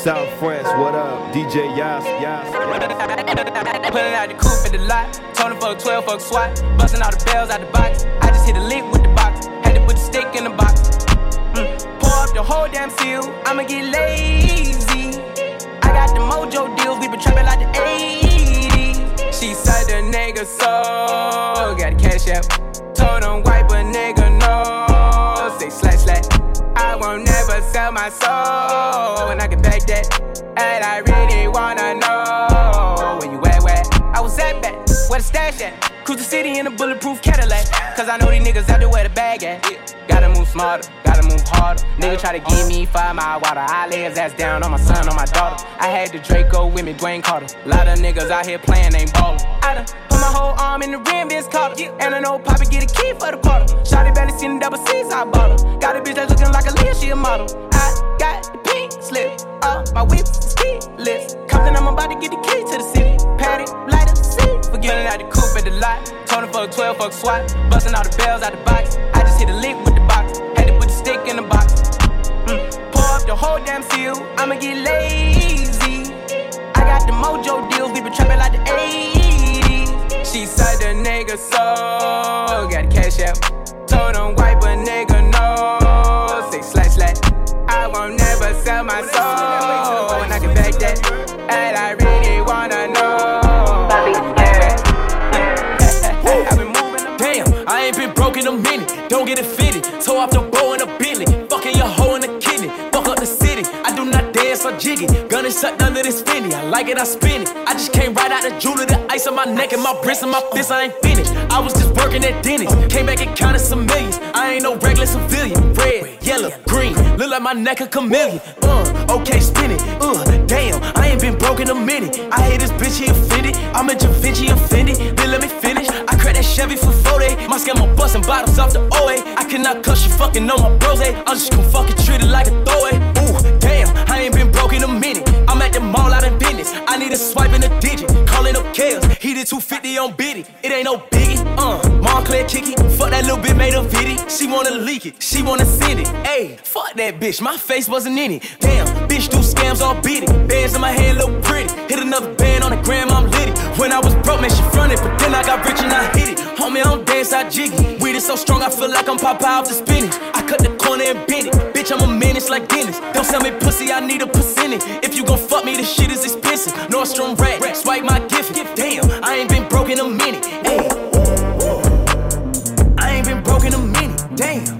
South France, what up? DJ Yas, Yas, Yas. Pulling out the coupe at the lot. Told him fuck 12, fuck SWAT. Busting all the bells out the box. I just hit a lick with the box. Had to put the stick in the box. Mm. Pour up the whole damn seal. I'ma get lazy. I got the mojo deals. We been trapping like the 80s. She said the nigga so. Got the cash out. Sell my soul. And I can back that. And I really wanna know where you at, where I was at back, where the stash at. Cruise the city in a bulletproof Cadillac. Cause I know these niggas out there where the bag at. Gotta move smarter, gotta move harder. Nigga try to give me five mile water. I lay his ass down on my son, on my daughter. I had the Draco with me, Dwayne Carter. Lot of niggas out here playing, ain't ballin'. I done put my whole arm in the rim, Vince Carter. And I know Poppy get a key for the quarter. Shotty barely seen the double C's, I bought her. Got a bitch that's looking like a Leah, she a model. My whip is keyless. Compton, I'm about to get the key to the city. Patty, light up the seat. Forgetting out the coupe at the lot. Him fuck 12, fuck SWAT. Busting all the bells out the box. I just hit a lick with the box. Had to put the stick in the box. Mm. Pour up the whole damn seal. I'ma get lazy. I got the mojo deals. We been trapping like the 80s. She said the nigga so. Got the cash out. Told him wipe a nigga And I really wanna know. Damn, I ain't been broke in a minute. Don't get it fitted. Toe off the bow in a Bentley. Fucking your hoe in the kidney. Fuck up the city. I dance or jiggy. Gun is sucked under this Fendi. I like it, I spin it. I just came right out the jeweler. The ice on my neck and my wrist and my fist. I ain't finished. I was just working at Dennis. Came back and counted some millions. I ain't no regular civilian. Red, yellow, green. Look like my neck a chameleon. Uh, okay, spin it. Uh, damn, I ain't been broke in a minute. I hate this bitch, he offended. I'm a Da Vinci offended. Then let me finish. I cracked that Chevy for 40. My scam on busting bottles off the OA. I cannot cuss you fucking on my bros. I'm just gonna fucking treat it like a throwaway. Ooh, damn, I ain't been broke in a minute. I'm at the mall out in business. I need a swipe in a digit. Calling up chaos. He did 250 on Biddy. It ain't no biggie. Uh, Moncler kicky. Fuck that little bit made a video. She wanna leak it. She wanna send it. Ayy, fuck that bitch. My face wasn't in it. Damn, bitch do scams all beat it. Bands in my hand look pretty. Hit another band on the gram, I'm litty. When I was broke, man, she fronted. But then I got rich and I hit it. Homie, I don't dance, I jiggy. Weed is so strong, I feel like I'm Popeye off the spinach. I cut the corner and bend it. Bitch, I'm a menace like Dennis. Don't sell me pussy, I need a percentage. If you gon' fuck me, this shit is expensive. Nordstrom rat, swipe my gift. Damn, I ain't been broke in a minute. Ayy. I ain't been broke in a minute. Damn.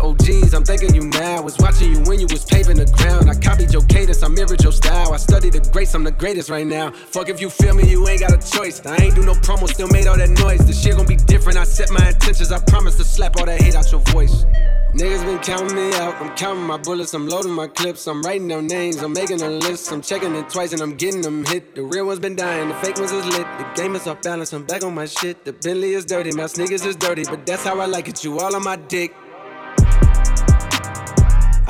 OGs, I'm thanking you now. Was watching you when you was paving the ground. I copied your cadence. I mirrored your style. I studied the greats. I'm the greatest right now. Fuck if you feel me, you ain't got a choice. I ain't do no promo, still made all that noise. The shit gon' be different. I set my intentions. I promise to slap all that hate out your voice. Niggas been counting me out. I'm counting my bullets. I'm loading my clips. I'm writing down names. I'm making a list. I'm checking it twice and I'm getting them hit. The real ones been dying. The fake ones is lit. The game is off balance. I'm back on my shit. The Bentley is dirty. My sneakers is dirty. But that's how I like it. You all on my dick.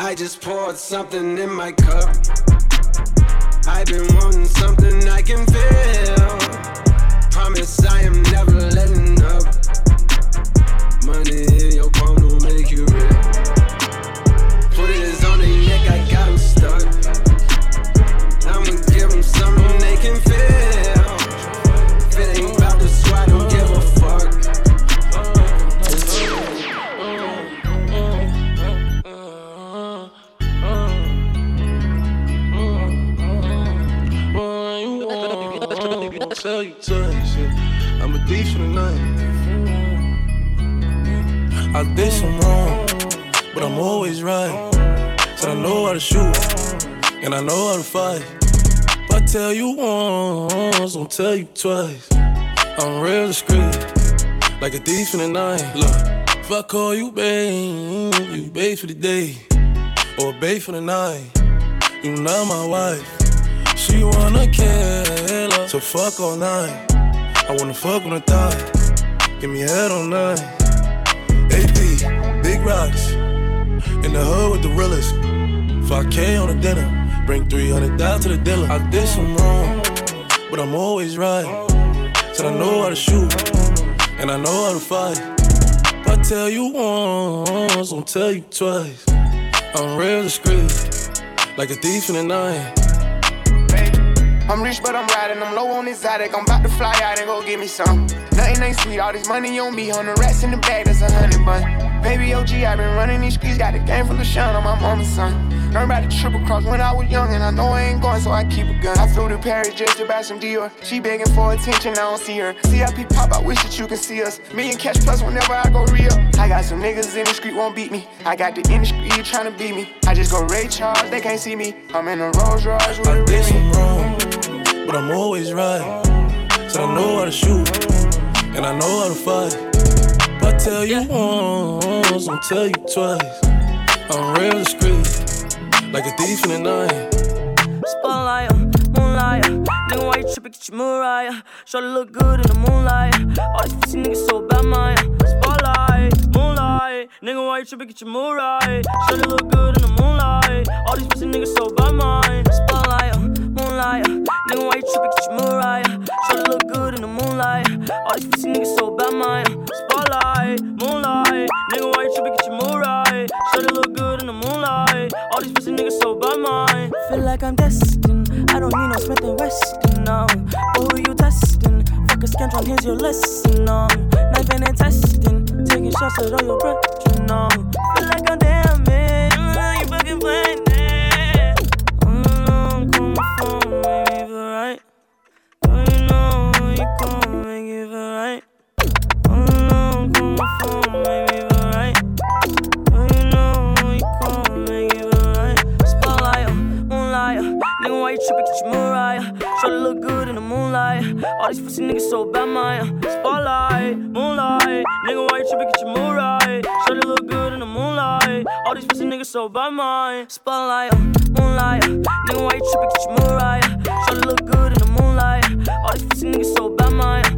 I just poured something in my cup. I've been wanting something I can feel. Promise I am never letting up. Money in your palm will make you real. Put it on their neck, I got them stuck. I'ma get twice. Yeah. I'm a thief in the night. I did some wrong, but I'm always right. Said I know how to shoot, and I know how to fight. If I tell you once, I'll tell you twice. I'm real discreet, like a thief in the night. Look, if I call you babe, you babe for the day, or babe for the night. You not my wife. She wanna kill her, so fuck all night. I wanna fuck on the thigh, give me head all night. AP, big rocks, in the hood with the realest. 5K on the dinner, bring 300 down to the dealer. I did some wrong, but I'm always right. Said I know how to shoot, and I know how to fight. If I tell you once, I'll tell you twice. I'm real discreet, like a thief in the night. I'm rich, but I'm riding. I'm low on exotic. I'm about to fly out and go get me some. Nothing ain't sweet. All this money on me. On the rats in the bag, that's a hundred bun. Baby OG, i been running these streets. Got a game full of shine on my mama's son. Learned about the triple cross when I was young, and I know I ain't going, so I keep a gun. I flew to Paris just to buy some Dior. She begging for attention, I don't see her. CIP pop, I wish that you can see us. Million cash plus whenever I go real. I got some niggas in the street won't beat me. I got the industry trying to beat me. I just go Ray Charles, they can't see me. I'm in a Rolls Royce with a Remy. But I'm always right. Said I know how to shoot, and I know how to fight. If I tell you once, I'll tell you twice. I'm real discreet, like a thief in the night. Spotlight, moonlight. Nigga, why you tripping? Get your Mariah. Show look good in the moonlight. All these pussy niggas so bad, man. Spotlight, moonlight. Nigga, why you tripping? Get your Mariah. Show look good in the moonlight. All these pussy niggas so bad, man. Spotlight, moonlight. Nigga, why you tripping? Get your Mariah. Show look good in the moonlight. All these pussy niggas so bad, man. Spotlight, moonlight. Nigga, why you tripping? Get your Mariah. Show look good in the moonlight. All these pussy niggas so bad, man. Feel like I'm destined. I don't need no Smith and Wesson now. But who you testing? Fuck a scantron, here's your lesson. Um, knifing and testing, taking shots at all your brethren. Why you tripping? Get your Mariah. Show look good in the moonlight. All these pussy niggas so bad, man. Spotlight, moonlight. Nigga, why you tripping? Get your Mariah. Show look good in the moonlight. All these pussy niggas so bad, man. Spotlight, moonlight. Nigga, why you tripping? Get your Mariah. Show look good in the moonlight. All these pussy niggas so bad, man.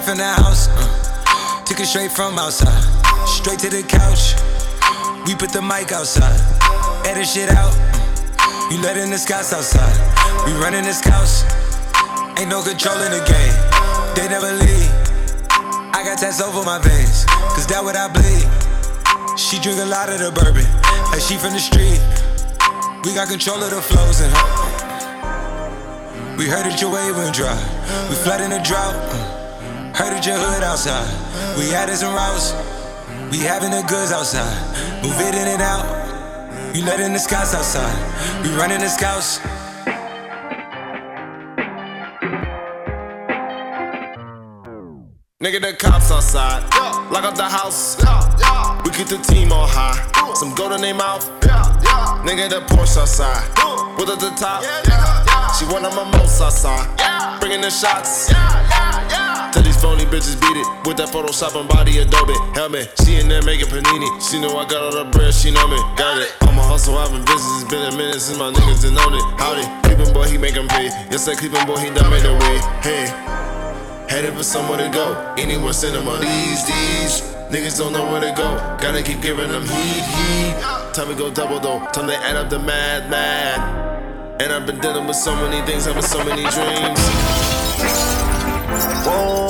Right from the house. Uh, took it straight from outside, straight to the couch. We put the mic outside, edit shit out. You let in the scouts outside. We running this house. Ain't no control in the game. They never leave. I got tats over my veins, cause that what I bleed. She drink a lot of the bourbon, like she from the street. We got control of the flows and We heard that your wave went dry. We flood in the drought. Heard your hood outside. We added some routes. We having the goods outside. Move it in and out. You letting the scouts outside. We running the scouts. Nigga, the cops outside. Yeah. Lock up the house. Yeah. Yeah. We keep the team on high. Some gold in their mouth. Nigga, the Porsche outside. With at the top. She of my most outside. Bringing the shots. Phony bitches beat it with that Photoshop and body Adobe helmet. She in there making panini. She know I got all the bread, she know me. Got it. I'm a hustle, I've been busy. It's been a minute since my niggas done known it. Howdy, creepin' boy, he make them pay. Yes, that creepin' boy, he done made the way. Hey, headed for somewhere to go. Them on these, these. Niggas don't know where to go. Gotta keep giving them heat, heat. Time to go double though. Time to add up the mad, mad. And I've been dealing with so many things, having so many dreams. Whoa,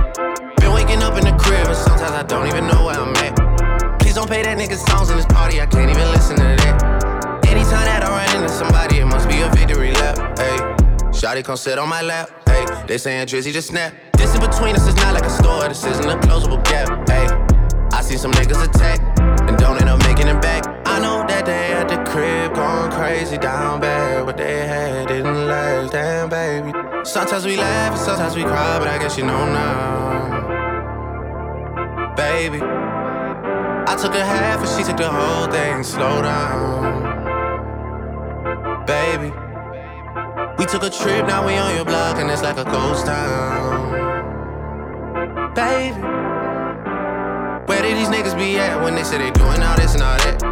Up in the crib, and sometimes I don't even know where I'm at. Please don't pay that nigga songs in this party, I can't even listen to that. Anytime that I run into somebody, it must be a victory lap. Hey, Shotty come sit on my lap. Hey, they saying Drizzy just snap. This in between us is not like a store, this isn't a closable gap. Hey, I see some niggas attack and don't end up making it back. I know that they at the crib going crazy down bad. What they had didn't last, damn baby. Sometimes we laugh and sometimes we cry, but I guess you know now. Baby, I took a half and she took the whole thing. Slow down. Baby, we took a trip, now we on your block and it's like a ghost town. Baby, where did these niggas be at when they say they doing all this and all that?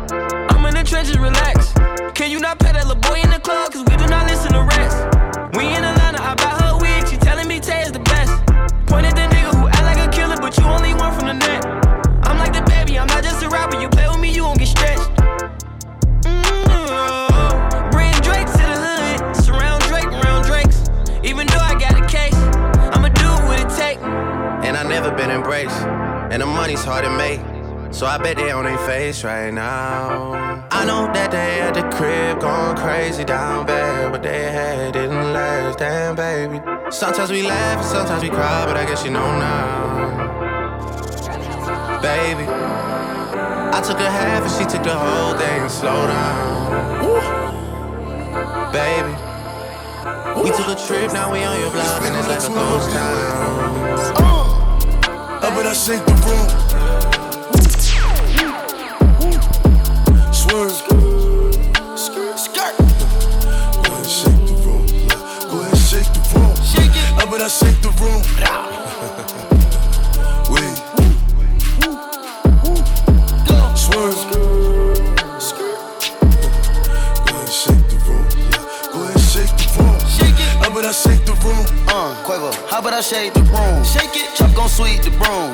I'm in the trenches, relax. Can you not pet that little boy in the club? Cause we do not listen to rest. We in Atlanta, I buy her wig, she telling me Tay is the embraced, and the money's hard to make. So I bet they on their face right now. I know that they at the crib going crazy down bad. but they had didn't last, damn baby. Sometimes we laugh sometimes we cry, but I guess you know now. Baby, I took a half and she took the whole thing. Slow down. Baby, we took a trip, now we on your block and it's like a ghost town. Uh, and I shake the room. swerve. Shake the room. Go ahead, shake the room. Up and I shake the room. I shake the room. Shake it, chop gon' sweep the broom.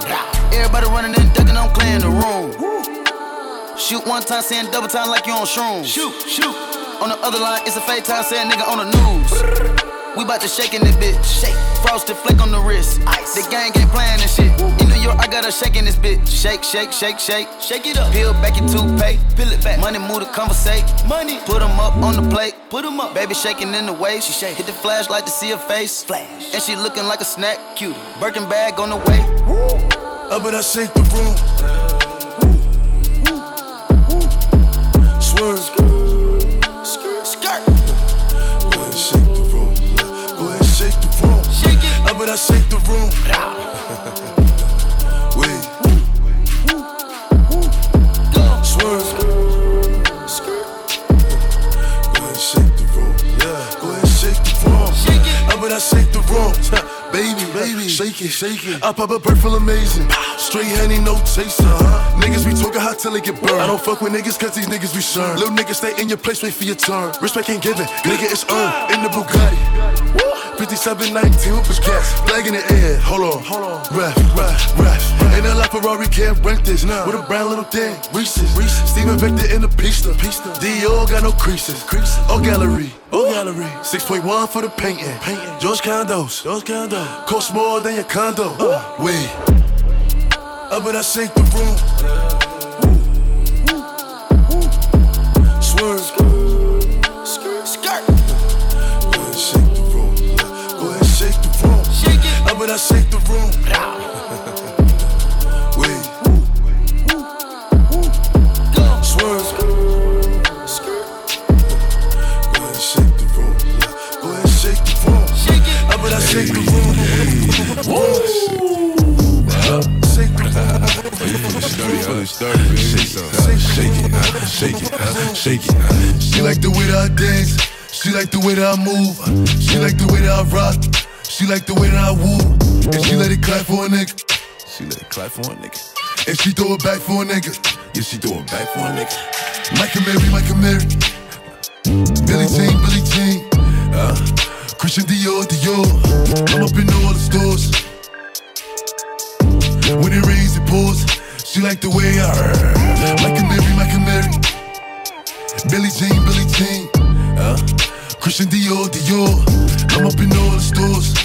Everybody running and ducking, I'm clearing the room. Shoot one time, saying double time like you on shrooms. Shoot, shoot. On the other line, it's a fake time, saying nigga on the news. We bout to shake in this bitch. Shake. Frosted flake on the wrist. Ice. The gang ain't playing this shit. In New York, I got her shaking this bitch. Shake, shake, shake, shake. Shake it up. Peel back your toothpaste. Peel it back. Money move to conversate. Money. Put them up on the plate. Put them up. Baby shaking in the way. She shake. Hit the flashlight to see her face. Flash. And she looking like a snack. Cute. Birkin bag on the way. Up and I shake the room. Shake it. Up and I shake the room. Wait. Swerve. Go ahead, shake the room. Yeah. Go ahead, shake the room. It. I shake the room. Baby, baby, shake it, shake it. I pop a bird feel amazing. Straight honey, no chaser. Niggas be talking hot till they get burned. I don't fuck with niggas cause these niggas be sure. Little niggas stay in your place, wait for your turn. Respect ain't given, nigga, it's earned. In the Bugatti. 5719 with gas, flag in the air. Hold on, hold on. Ref, ref, ref. Ain't a lot Ferrari can't rent this. With a brown little thing, Reese's. Reese's. Steven Victor in the pista. pista. Dior got no creases. creases. Or gallery. Or gallery. 6.1 for the painting. painting. George Condos. George Condo. Cost more than your condo. Uh. Wait. Up and I shake the room. It. I shake the room. Wait. Swerve. Go ahead, shake the room. Go ahead, shake the room. Shake it. Up and I shake the room. Shake the room. Shake it, uh, shake it, uh, shake it, uh. She like the way that I dance. She like the way that I move. She like the way that I rock. She like the way that I woo. And she let it clap for a nigga. She let it clap for a nigga. And she throw it back for a nigga. Yeah, she throw it back for a nigga. Michael Mary, Michael Mary. Billie Jean, Billie Jean. Uh, Christian Dior, Dior. I'm up in all the stores. When it rains, it pours. She like the way I Michael Mary, Michael Mary. Billie Jean, Billie Jean. Uh, Christian Dior, Dior. I'm up in all the stores.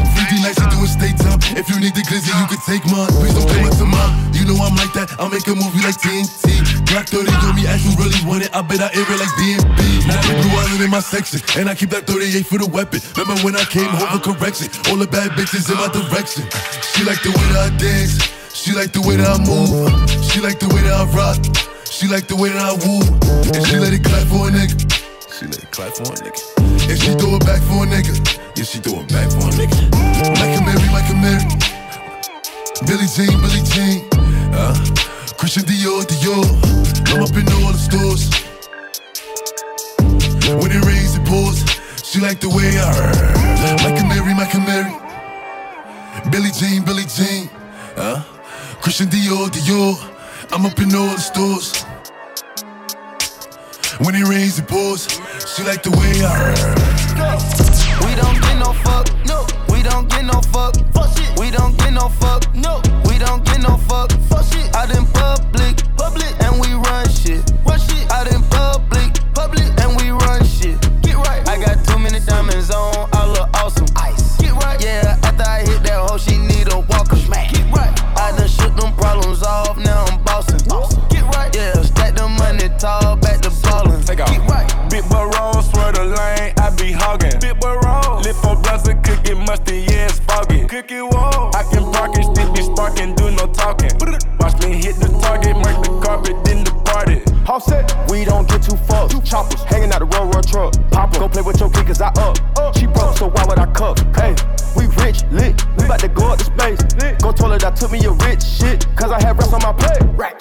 3D nights to do a state time. If you need the glizzy, you can take mine. Please don't play with to mine. You know I'm like that. I'll make a movie like TNT. Black 30 on me, as you really want it. I bet I air it like DMB. Now the blue island in my section. And I keep that 38 for the weapon. Remember when I came home for correction? All the bad bitches in my direction. She like the way that I dance. She like the way that I move. She like the way that I rock. She like the way that I woo. And she let it clap for a nigga. She let it clap for a nigga. And she throw it back for a nigga. Yeah, she throw it back for a nigga. Michael Mary, Michael Mary. Billie Jean, Billie Jean. Uh, Christian Dior, Dior. I'm up in all the stores. When it rains, it pours. She like the way I Michael Mary, Michael Mary. Billie Jean, Billie Jean. Uh, Christian Dior, Dior. I'm up in all the stores. When it rains, it pours. She like the way I We don't get no fuck. No. We don't get no fuck. Fuck shit. We don't get no fuck. No. We don't get no fuck. Fuck shit. Out in public. Public. And we run shit. Run shit. Out in public. Public. And we run shit. Get right. I got too many diamonds on. I look awesome. Ice. Get right. Yeah. After I hit that hoe, she need a walker. Smack. Get right. I done shook them problems off. Now I'm bossing. Get right. Yeah. Stack the money tall. Back foggy. Cookie wall, I can park and still be sparking, do no talking. Watch me hit the target, mark the carpet, then the party. Offset, we don't get too fucked. Choppers hanging out the road, road truck. Pop go play with your kid, cause I up. up. She broke, so why would I cup? Hey, we rich, lit. We bout to go up to space. Go toilet I took me a rich shit, cause I had rest on my plate. Racks.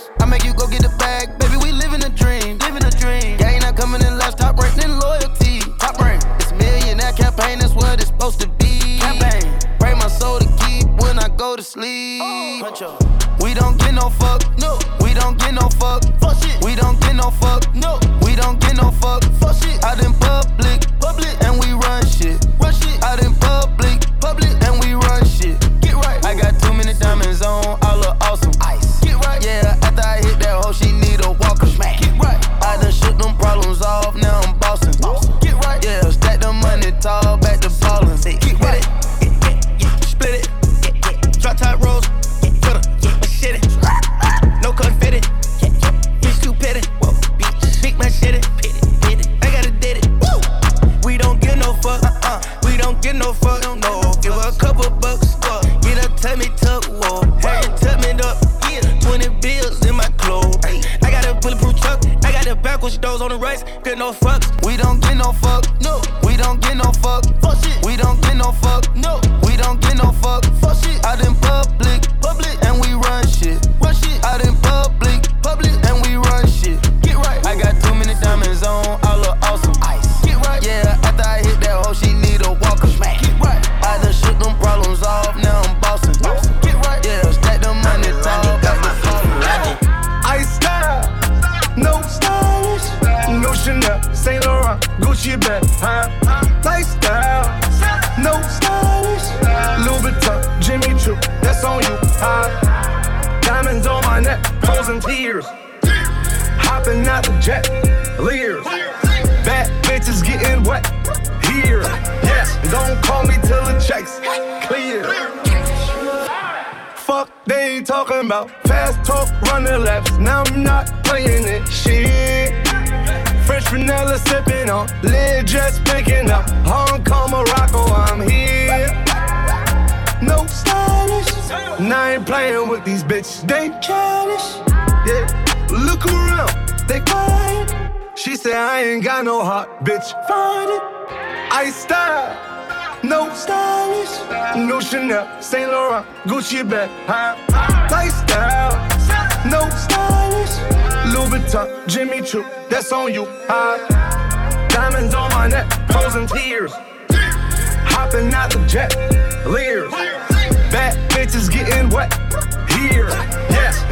Look around, they quiet. She said I ain't got no heart, bitch. Find it. I style. No stylish, no Chanel, Saint Laurent, Gucci bag, huh? Lifestyle, no stylish, Louis Vuitton, Jimmy Choo, that's on you, huh? Diamonds on my neck, frozen tears, hopping out the jet, leers, bad bitches getting wet here.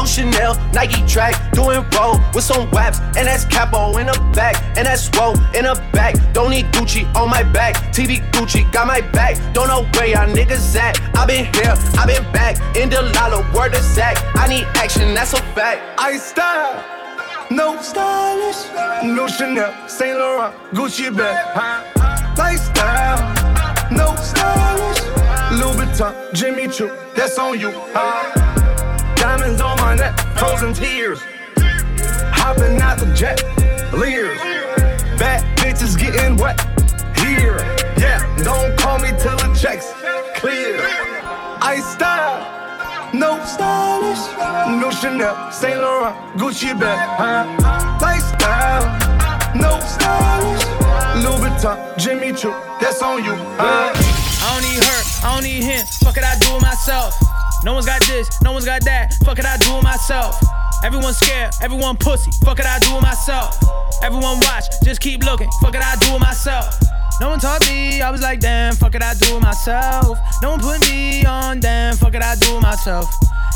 No Chanel, Nike track, doing roll with some waps, and that's capo in the back, and that's roll in the back. Don't need Gucci on my back, TV Gucci got my back. Don't know where y'all niggas at. I been here, I been back, in the lala, word of Zach. I need action, that's a fact. I style, no stylish, no Chanel, Saint Laurent, Gucci bag? Lifestyle, no stylish, Louis Vuitton, Jimmy Choo, that's on you, huh? Diamonds on my neck, frozen tears, hopping out the jet, leers, bad bitches getting wet here, yeah. Don't call me till the checks clear. I style. No stylish, no Chanel, Saint Laurent, Gucci bag, huh? Lifestyle, no stylish, Louis Vuitton, Jimmy Choo, that's on you, huh? I don't need her, I don't need him. Fuck it, I do it myself. No one's got this, no one's got that. Fuck it, I do it myself. Everyone scared, everyone pussy. Fuck it, I do it myself. Everyone watch, just keep looking. Fuck it, I do it myself. No one taught me, I was like, damn, fuck it, I do it myself. No one put me on, damn, fuck it, I do it myself.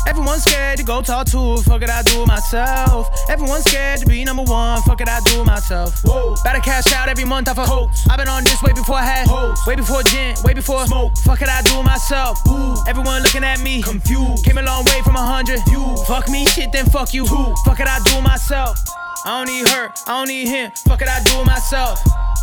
Everyone's scared to go talk to, fuck it, I do it myself. Everyone's scared to be number one, fuck it, I do it myself. Whoa. Better cash out every month off a coats. I've been on this way before I had hoes. Way before gin, way before smoke. Fuck it, I do it myself. Ooh. Everyone looking at me, confused. Came a long way from a hundred. You fuck me, shit, then fuck you. Two. Fuck it, I do it myself. I don't need her, I don't need him. Fuck it, I do it myself.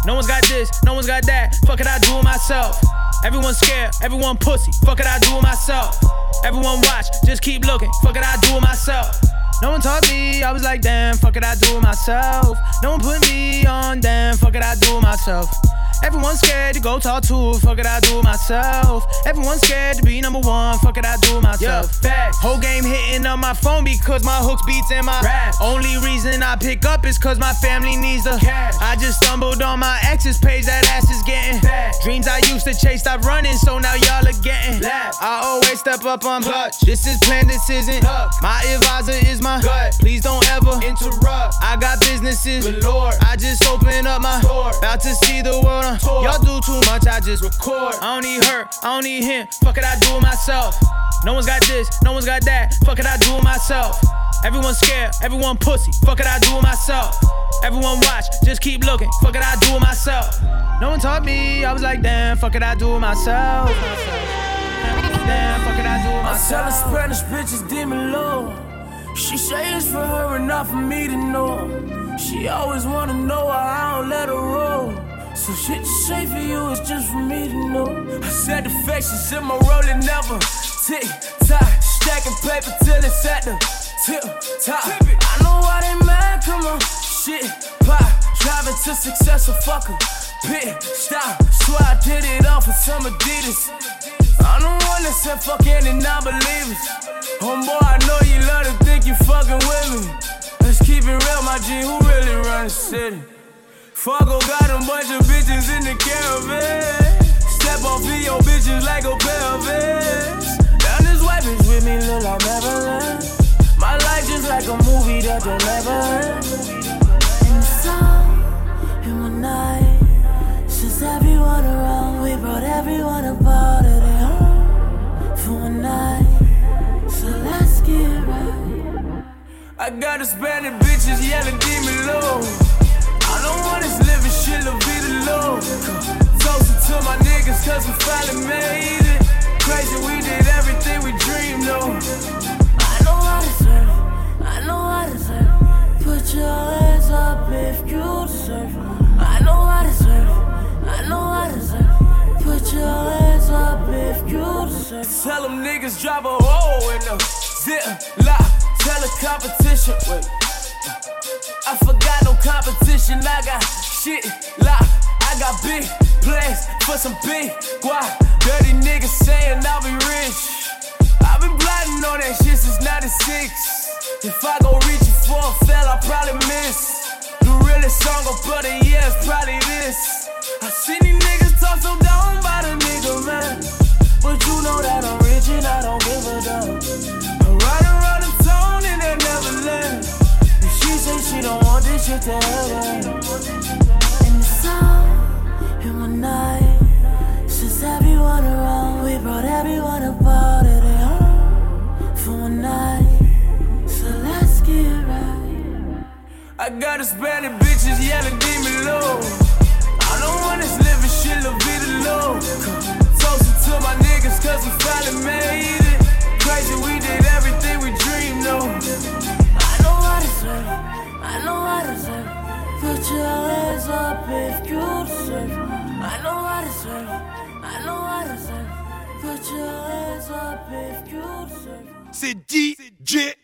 No one's got this, no one's got that. Fuck it, I do it myself. Everyone's scared, everyone pussy. Fuck it, I do it myself. Everyone watch, just keep looking. Fuck it, I do it myself. No one taught me, I was like, damn, fuck it, I do it myself. No one put me on, damn, fuck it, I do it myself. Everyone's scared to go talk to. Fuck it, I do it myself. Everyone's scared to be number one. Fuck it, I do it myself. facts. Whole game hitting on my phone because my hooks beats and my Rap. Only reason I pick up is cause my family needs the Cash. I just stumbled on my ex's page. That ass is getting Fat. dreams I used to chase. Stop running, so now y'all are getting. Laugh. I always step up on Clutch. This is planned. This isn't. Luck. My advisor is my Gut. Please don't ever Interrupt. I got businesses. Galore. I just open up my Store. About to see the world. Uh. Y'all do too much. I just Record. I don't need her. I don't need him. Fuck it, I do it myself. No one's got this. No one's got that. Fuck it, I do it myself. Everyone's scared. Everyone pussy. Fuck it, I do it myself. Everyone watch. Just keep looking. Fuck it, I do it myself. No one taught me. I was like, damn. Fuck it, I do it myself. Damn. Fuck it, I do it myself. I tell her myself. Spanish bitches demon low. She say it's for her and not for me to know. She always wanna know why I don't let her roll. So shit say for you is just for me to know. I said the faces in my rolling never tick tock, stacking paper till it's at the tip top. I know why they mad, come on, shit pop, driving to success, so fuck 'em. Pit stop, swear I did it all for some Adidas. I'm the one that said fuck any non-believers. Homeboy, I know you love to think you fucking with me. Let's keep it real, my G, who really run the city? Fargo got a bunch of bitches in the caravan. Step off of your bitches like a pair of Vans. Down this white bitch with me look like Neverland. My life just like a movie that you'll never end. In the sun, in one night. Since everyone around, we brought everyone about it home for one night. So let's get right. I got Hispanic bitches yelling demon low. I don't want this living shit, la vida low. Toasting to my niggas, cause we finally made it. Crazy, we did everything we dreamed of. I know I deserve. I know I deserve. Put your hands up if you deserve it. I know I deserve. I know I deserve. Put your hands up if you deserve. Tell them niggas drop a hole in the zip lock. Tell the competition, wait. I forgot no competition. I got shit locked. I got big plans for some big guap. Dirty niggas saying I'll be rich. I've been plotting on that shit since 96. If I go reaching for a fell, I probably miss. The realest song of the year is probably this. I seen these niggas talk so I got Hispanic bitches yelling demon low. I don't want this living shit, to my niggas, cause we finally made it. Crazy, we did everything we dreamed of. I know deserve it. I know deserve it. Put your hands up if you deserve. I know I deserve it. I know I deserve it. Put your hands up if you deserve. C'est DJ.